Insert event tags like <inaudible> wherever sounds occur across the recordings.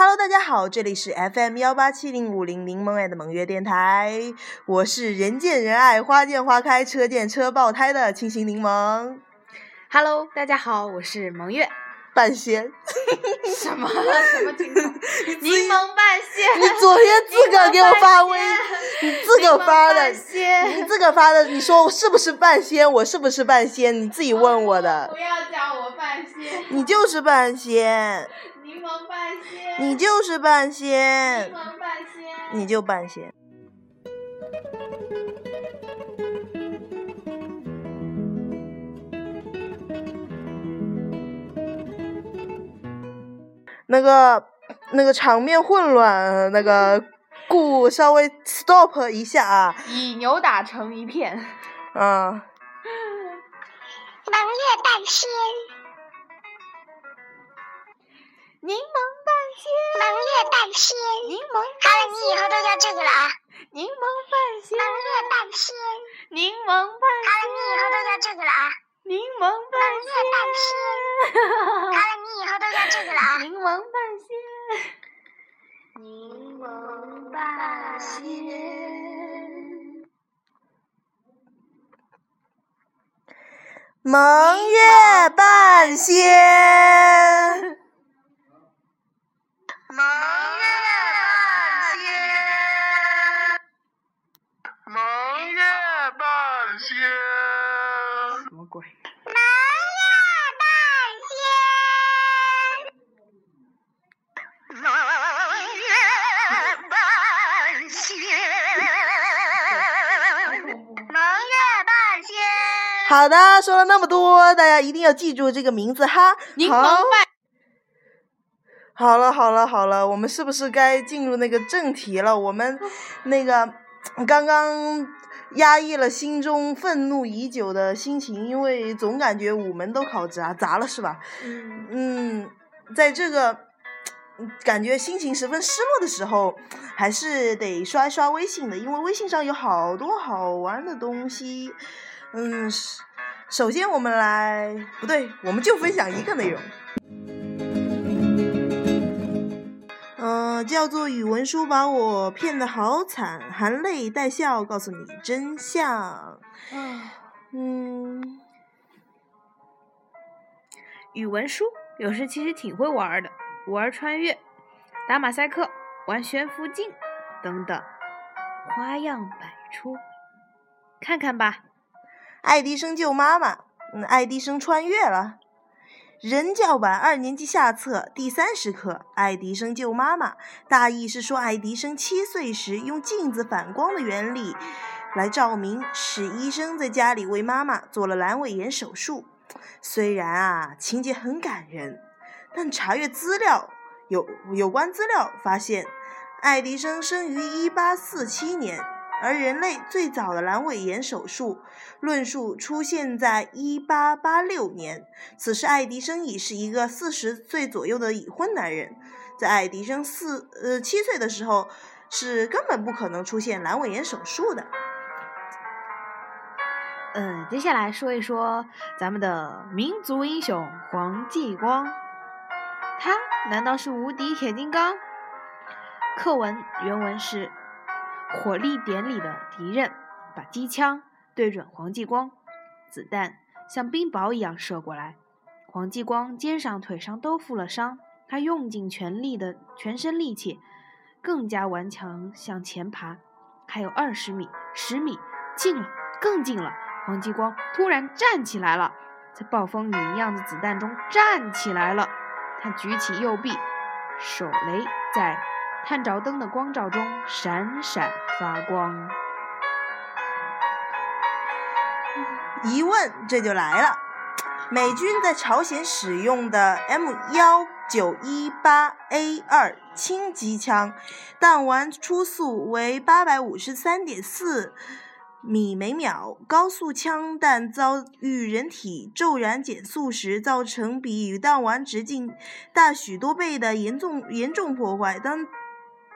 Hello，大家好，这里是 FM 幺八七零五零柠檬爱的盟月电台，我是人见人爱、花见花开、车见车爆胎的清新柠檬。Hello，大家好，我是萌月。半仙，什么 <laughs> 什么情况？柠檬半仙。你昨天自个儿给我发微，你自个儿发的，你自个儿发的，你说我是不是半仙？我是不是半仙？你自己问我的不，要叫我半仙。你就是半仙，你就是半仙。你就半仙。那个那个场面混乱，那个故稍微 stop 一下啊，以扭打成一片。啊，萌柠檬半仙。萌月半仙。柠檬好了，你以后都叫这个了啊！柠檬半仙。萌月半仙。柠檬半好了，你以后都叫这个了啊！柠檬半萌月半仙。好了，你以后都叫这个了啊！柠檬半仙。柠檬半仙。蒙月半仙。萌月半仙。萌月半仙。什么鬼？萌月半仙。萌月半仙。萌月半仙。好的，说了那么多，大家一定要记住这个名字哈。好柠檬半。好了好了好了，我们是不是该进入那个正题了？我们 <laughs> 那个刚刚压抑了心中愤怒已久的心情，因为总感觉五门都考砸砸了是吧？嗯。嗯，在这个嗯感觉心情十分失落的时候，还是得刷一刷微信的，因为微信上有好多好玩的东西。嗯，首先我们来，不对，我们就分享一个内容。嗯、叫做语文书把我骗得好惨，含泪带笑告诉你真相。嗯，语文书有时其实挺会玩儿的，玩穿越、打马赛克、玩悬浮镜等等，花样百出。看看吧，爱迪生救妈妈，嗯，爱迪生穿越了。人教版二年级下册第三十课：爱迪生救妈妈。大意是说，爱迪生七岁时用镜子反光的原理来照明，使医生在家里为妈妈做了阑尾炎手术。虽然啊，情节很感人，但查阅资料有有关资料发现，爱迪生生于一八四七年，而人类最早的阑尾炎手术论述出现在一八八六年。此时，爱迪生已是一个四十岁左右的已婚男人。在爱迪生四呃七岁的时候，是根本不可能出现阑尾炎手术的。嗯，接下来说一说咱们的民族英雄黄继光，他难道是无敌铁金刚？课文原文是：火力点里的敌人把机枪对准黄继光，子弹像冰雹一样射过来，黄继光肩上、腿上都负了伤，他用尽全力的全身力气，更加顽强向前爬，还有二十米、十米，近了，更近了。黄继光突然站起来了，在暴风雨一样的子弹中站起来了。他举起右臂，手雷在探照灯的光照中闪闪发光。疑问这就来了：美军在朝鲜使用的 M 幺九一八 A 二轻机枪，弹丸初速为八百五十三点四米每秒，高速枪弹遭遇人体骤然减速时，造成比弹丸直径大许多倍的严重严重破坏。当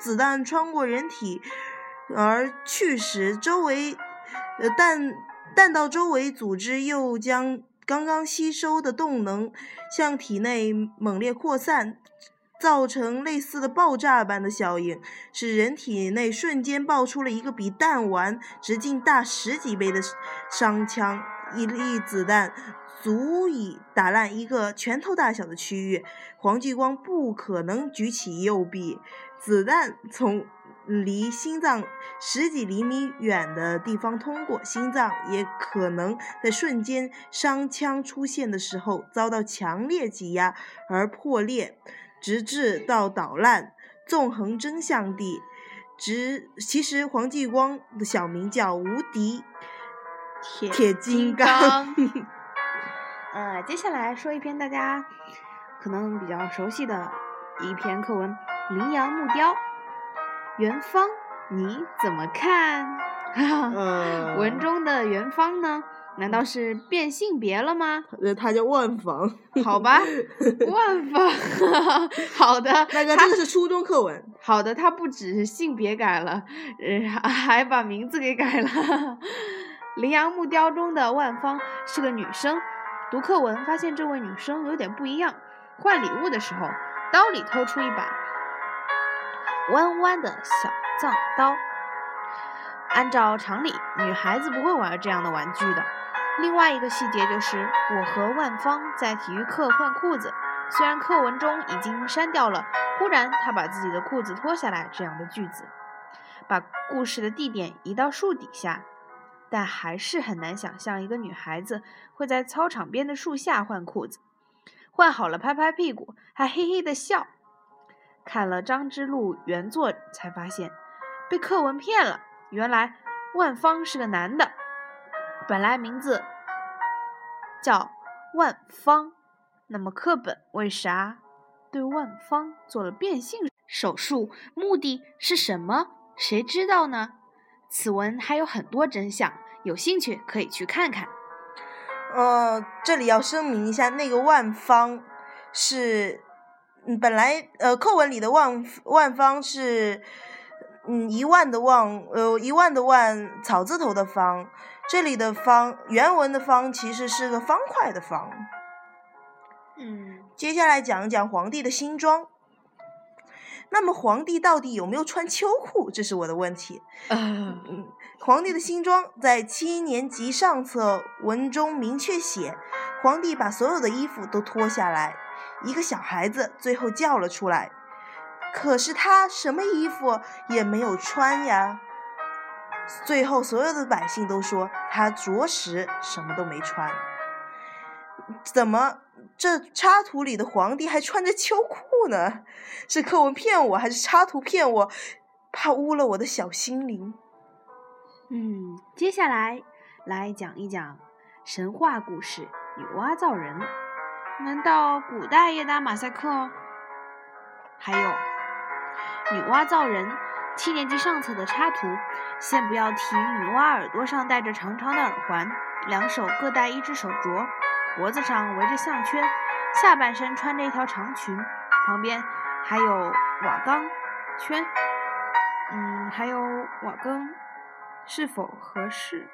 子弹穿过人体而去时，周围呃弹弹道周围组织又将刚刚吸收的动能向体内猛烈扩散，造成类似的爆炸般的效应，使人体内瞬间爆出了一个比弹丸直径大十几倍的伤枪。一粒子弹足以打烂一个拳头大小的区域。黄继光不可能举起右臂，子弹从离心脏十几厘米远的地方通过，心脏也可能在瞬间伤枪出现的时候遭到强烈挤压而破裂，直至到捣烂。纵横真相地，直其实黄继光的小名叫无敌铁铁金刚。<laughs> 呃，接下来说一篇大家可能比较熟悉的一篇课文《羚羊木雕》。元芳，你怎么看？呃 <laughs> 文中的元芳呢？难道是变性别了吗？呃，他叫万芳。好吧，<laughs> 万芳。<laughs> 好的，那个他这个是初中课文。好的，他不只是性别改了，呃，还把名字给改了。羚羊木雕中的万芳是个女生，读课文发现这位女生有点不一样。换礼物的时候，刀里掏出一把弯弯的小藏刀。按照常理，女孩子不会玩这样的玩具的。另外一个细节就是，我和万芳在体育课换裤子，虽然课文中已经删掉了“忽然她把自己的裤子脱下来”这样的句子，把故事的地点移到树底下，但还是很难想象一个女孩子会在操场边的树下换裤子，换好了拍拍屁股，还嘿嘿的笑。看了张之路原作才发现，被课文骗了。原来万芳是个男的，本来名字叫万芳，那么课本为啥对万芳做了变性手术？目的是什么？谁知道呢？此文还有很多真相，有兴趣可以去看看。呃，这里要声明一下，那个万芳是，嗯，本来呃课文里的万万方是，嗯一万的万，呃一万的万草字头的方，这里的方原文的方其实是个方块的方。嗯，接下来讲一讲皇帝的新装。那么皇帝到底有没有穿秋裤？这是我的问题。嗯，皇帝的新装在七年级上册文中明确写，皇帝把所有的衣服都脱下来，一个小孩子最后叫了出来。可是他什么衣服也没有穿呀。最后所有的百姓都说他着实什么都没穿。怎么这插图里的皇帝还穿着秋裤呢？是课文骗我，还是插图骗我？怕污了我的小心灵。嗯，接下来来讲一讲神话故事《女娲造人》。难道古代也打马赛克？还有女娲造人七年级上册的插图，先不要提女娲耳朵上戴着长长的耳环，两手各戴一只手镯，脖子上围着项圈，下半身穿着一条长裙，旁边还有瓦缸圈。嗯，还有瓦缸是否合适？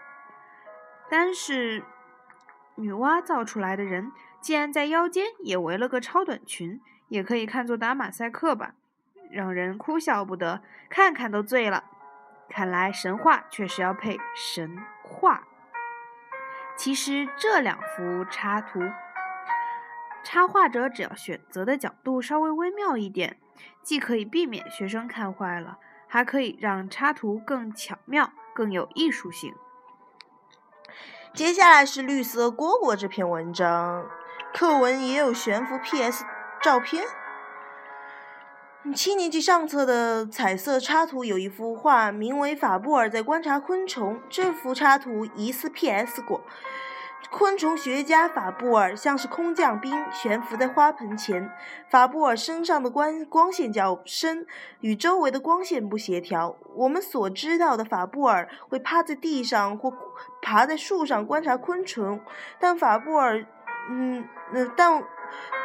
单是女娲造出来的人，竟然在腰间也围了个超短裙，也可以看作打马赛克吧，让人哭笑不得，看看都醉了。看来神话确实要配神话。其实这两幅插图，插画者只要选择的角度稍微微妙一点，既可以避免学生看坏了。还可以让插图更巧妙、更有艺术性。接下来是绿色蝈蝈这篇文章，课文也有悬浮 PS 照片。七年级上册的彩色插图有一幅画，名为法布尔在观察昆虫。这幅插图疑似 PS 过。昆虫学家法布尔像是空降兵，悬浮在花盆前。法布尔身上的光光线较深，与周围的光线不协调。我们所知道的法布尔会趴在地上或爬在树上观察昆虫，但法布尔，嗯，嗯，但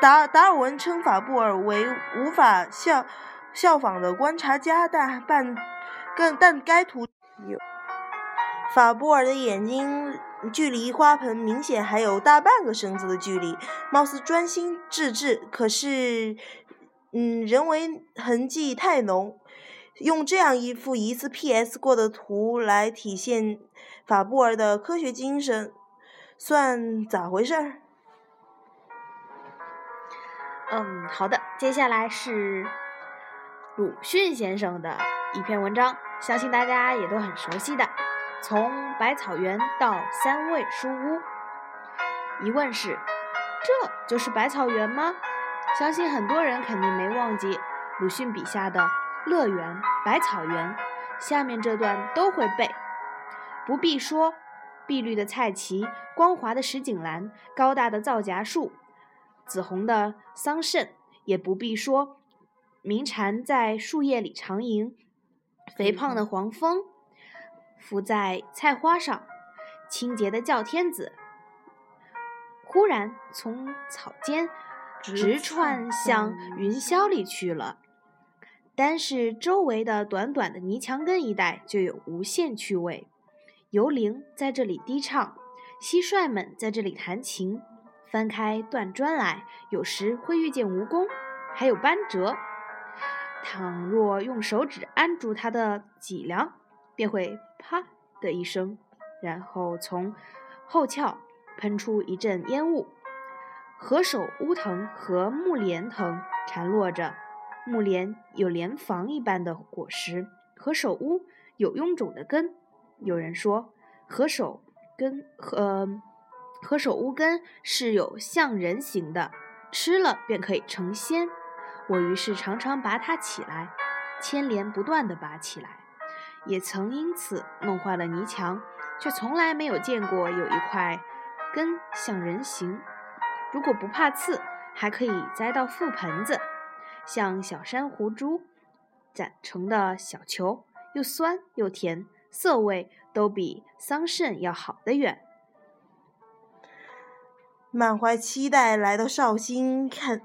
达达尔文称法布尔为无法效效仿的观察家，但半更但该图有法布尔的眼睛。距离花盆明显还有大半个身子的距离，貌似专心致志。可是，嗯，人为痕迹太浓，用这样一幅疑似 PS 过的图来体现法布尔的科学精神，算咋回事儿？嗯，好的，接下来是鲁迅先生的一篇文章，相信大家也都很熟悉的。从百草园到三味书屋，疑问是：这就是百草园吗？相信很多人肯定没忘记鲁迅笔下的乐园、百草园。下面这段都会背，不必说碧绿的菜畦、光滑的石井栏、高大的皂荚树、紫红的桑葚，也不必说鸣蝉在树叶里长吟、肥胖的黄蜂。伏在菜花上，清洁的叫天子，忽然从草间直窜向云霄里去了。单是周围的短短的泥墙根一带，就有无限趣味。游灵在这里低唱，蟋蟀们在这里弹琴。翻开断砖来，有时会遇见蜈蚣，还有斑折。倘若用手指按住它的脊梁，便会啪的一声，然后从后窍喷出一阵烟雾。何首乌藤和木莲藤缠络着，木莲有莲房一般的果实，何首乌有臃肿的根。有人说，何首根和何首乌根是有像人形的，吃了便可以成仙。我于是常常拔它起来，牵连不断地拔起来。也曾因此弄坏了泥墙，却从来没有见过有一块根像人形。如果不怕刺，还可以栽到覆盆子，像小珊瑚珠攒成的小球，又酸又甜，色味都比桑葚要好得远。满怀期待来到绍兴看。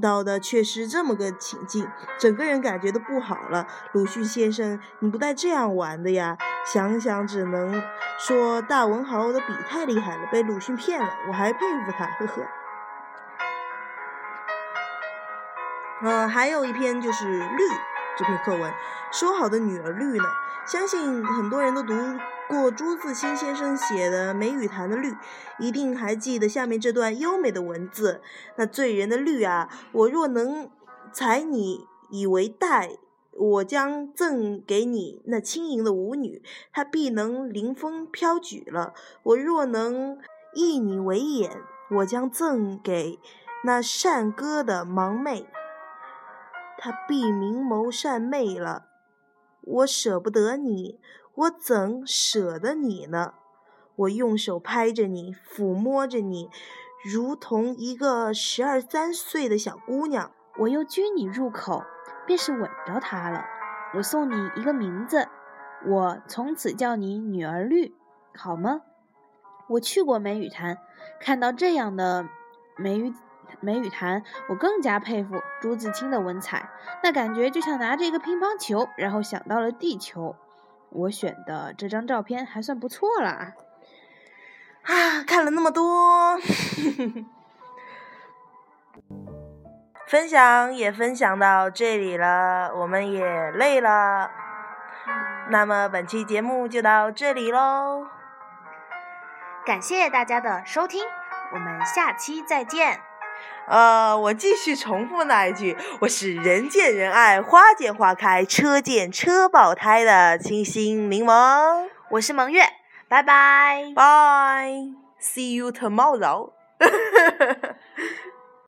到的却是这么个情境，整个人感觉都不好了。鲁迅先生，你不带这样玩的呀！想想只能说大文豪的笔太厉害了，被鲁迅骗了。我还佩服他，呵呵。嗯，还有一篇就是《绿》这篇课文，说好的女儿绿呢？相信很多人都读。过朱自清先生写的《梅雨潭》的绿，一定还记得下面这段优美的文字。那醉人的绿啊，我若能采你以为带，我将赠给你那轻盈的舞女，她必能临风飘举了；我若能意你为眼，我将赠给那善歌的盲妹，她必明眸善媚了。我舍不得你。我怎舍得你呢？我用手拍着你，抚摸着你，如同一个十二三岁的小姑娘。我又拘你入口，便是吻着她了。我送你一个名字，我从此叫你女儿绿，好吗？我去过梅雨潭，看到这样的梅雨梅雨潭，我更加佩服朱自清的文采。那感觉就像拿着一个乒乓球，然后想到了地球。我选的这张照片还算不错了啊！啊，看了那么多，分享也分享到这里了，我们也累了。那么本期节目就到这里喽，感谢大家的收听，我们下期再见。呃，我继续重复那一句，我是人见人爱、花见花开、车见车爆胎的清新柠檬。我是蒙月，拜拜，Bye，See you tomorrow。<laughs>